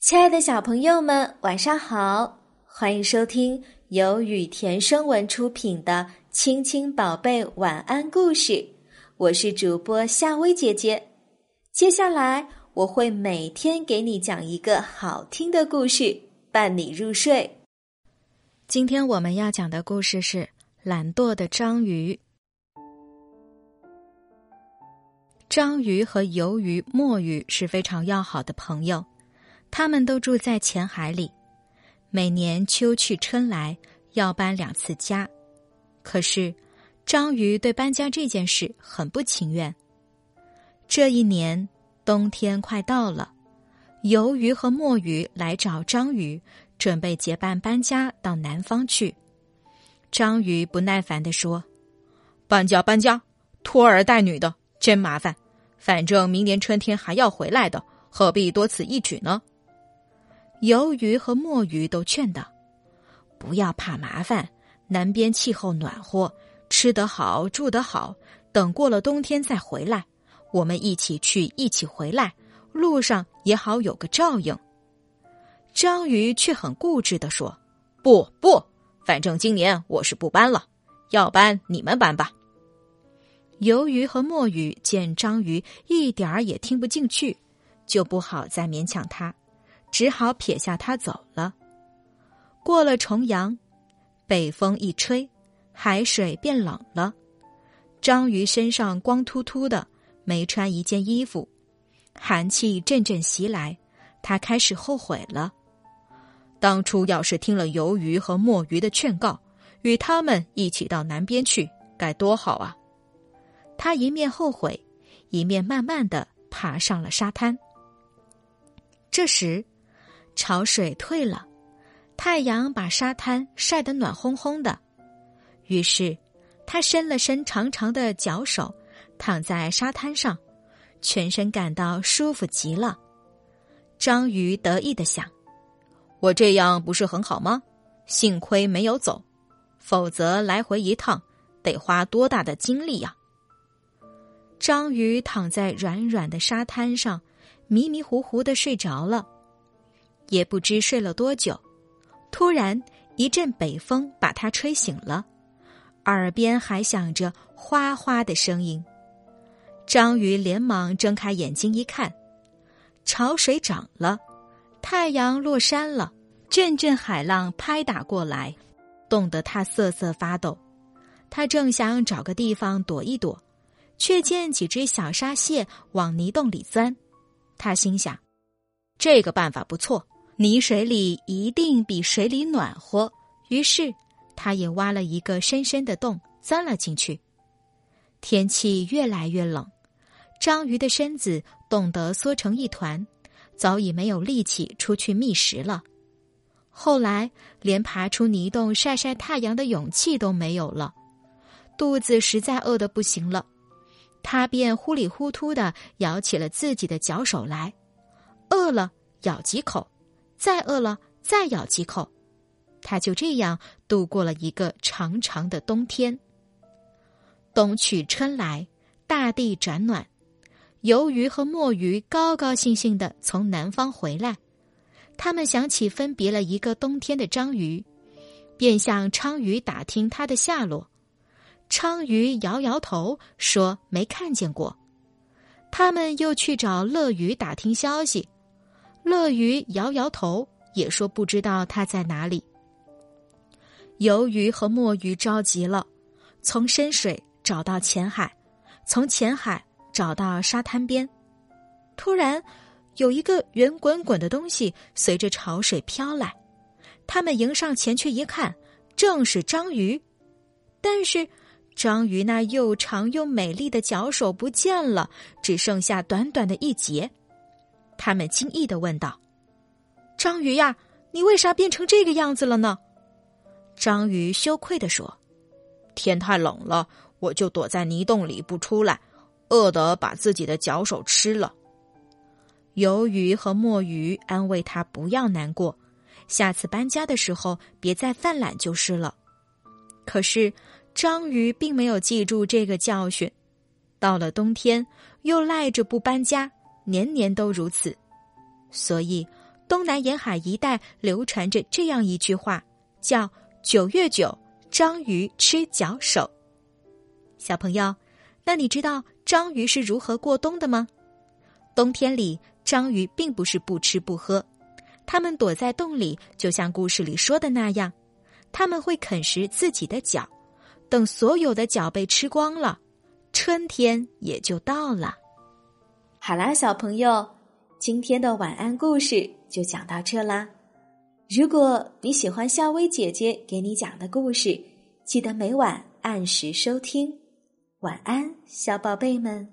亲爱的小朋友们，晚上好！欢迎收听由雨田声文出品的《亲亲宝贝晚安故事》，我是主播夏薇姐姐。接下来我会每天给你讲一个好听的故事，伴你入睡。今天我们要讲的故事是《懒惰的章鱼》。章鱼和鱿鱼、墨鱼是非常要好的朋友。他们都住在浅海里，每年秋去春来要搬两次家。可是，章鱼对搬家这件事很不情愿。这一年冬天快到了，鱿鱼和墨鱼来找章鱼，准备结伴搬家到南方去。章鱼不耐烦地说：“搬家搬家，拖儿带女的真麻烦。反正明年春天还要回来的，何必多此一举呢？”鱿鱼和墨鱼都劝道：“不要怕麻烦，南边气候暖和，吃得好，住得好。等过了冬天再回来，我们一起去，一起回来，路上也好有个照应。”章鱼却很固执的说：“不不，反正今年我是不搬了，要搬你们搬吧。”鱿鱼和墨鱼见章鱼一点儿也听不进去，就不好再勉强他。只好撇下他走了。过了重阳，北风一吹，海水变冷了。章鱼身上光秃秃的，没穿一件衣服，寒气阵阵袭来，他开始后悔了。当初要是听了鱿鱼和墨鱼的劝告，与他们一起到南边去，该多好啊！他一面后悔，一面慢慢的爬上了沙滩。这时。潮水退了，太阳把沙滩晒得暖烘烘的。于是，他伸了伸长长的脚手，躺在沙滩上，全身感到舒服极了。章鱼得意的想：“我这样不是很好吗？幸亏没有走，否则来回一趟得花多大的精力呀！”章鱼躺在软软的沙滩上，迷迷糊糊的睡着了。也不知睡了多久，突然一阵北风把他吹醒了，耳边还响着哗哗的声音。章鱼连忙睁开眼睛一看，潮水涨了，太阳落山了，阵阵海浪拍打过来，冻得他瑟瑟发抖。他正想找个地方躲一躲，却见几只小沙蟹往泥洞里钻。他心想：这个办法不错。泥水里一定比水里暖和，于是他也挖了一个深深的洞，钻了进去。天气越来越冷，章鱼的身子冻得缩成一团，早已没有力气出去觅食了。后来连爬出泥洞晒晒太阳的勇气都没有了，肚子实在饿得不行了，他便糊里糊涂的咬起了自己的脚手来，饿了咬几口。再饿了，再咬几口，他就这样度过了一个长长的冬天。冬去春来，大地转暖，鱿鱼和墨鱼高高兴兴的从南方回来。他们想起分别了一个冬天的章鱼，便向鲳鱼打听他的下落。鲳鱼摇摇头说没看见过。他们又去找乐鱼打听消息。乐鱼摇摇头，也说不知道他在哪里。鱿鱼和墨鱼着急了，从深水找到浅海，从浅海找到沙滩边。突然，有一个圆滚滚的东西随着潮水飘来，他们迎上前去一看，正是章鱼。但是，章鱼那又长又美丽的脚手不见了，只剩下短短的一截。他们惊异的问道：“章鱼呀，你为啥变成这个样子了呢？”章鱼羞愧的说：“天太冷了，我就躲在泥洞里不出来，饿得把自己的脚手吃了。”鱿鱼和墨鱼安慰他不要难过，下次搬家的时候别再犯懒就是了。可是章鱼并没有记住这个教训，到了冬天又赖着不搬家。年年都如此，所以东南沿海一带流传着这样一句话，叫“九月九，章鱼吃脚手”。小朋友，那你知道章鱼是如何过冬的吗？冬天里，章鱼并不是不吃不喝，它们躲在洞里，就像故事里说的那样，他们会啃食自己的脚，等所有的脚被吃光了，春天也就到了。好啦，小朋友。今天的晚安故事就讲到这啦。如果你喜欢夏薇姐姐给你讲的故事，记得每晚按时收听。晚安，小宝贝们。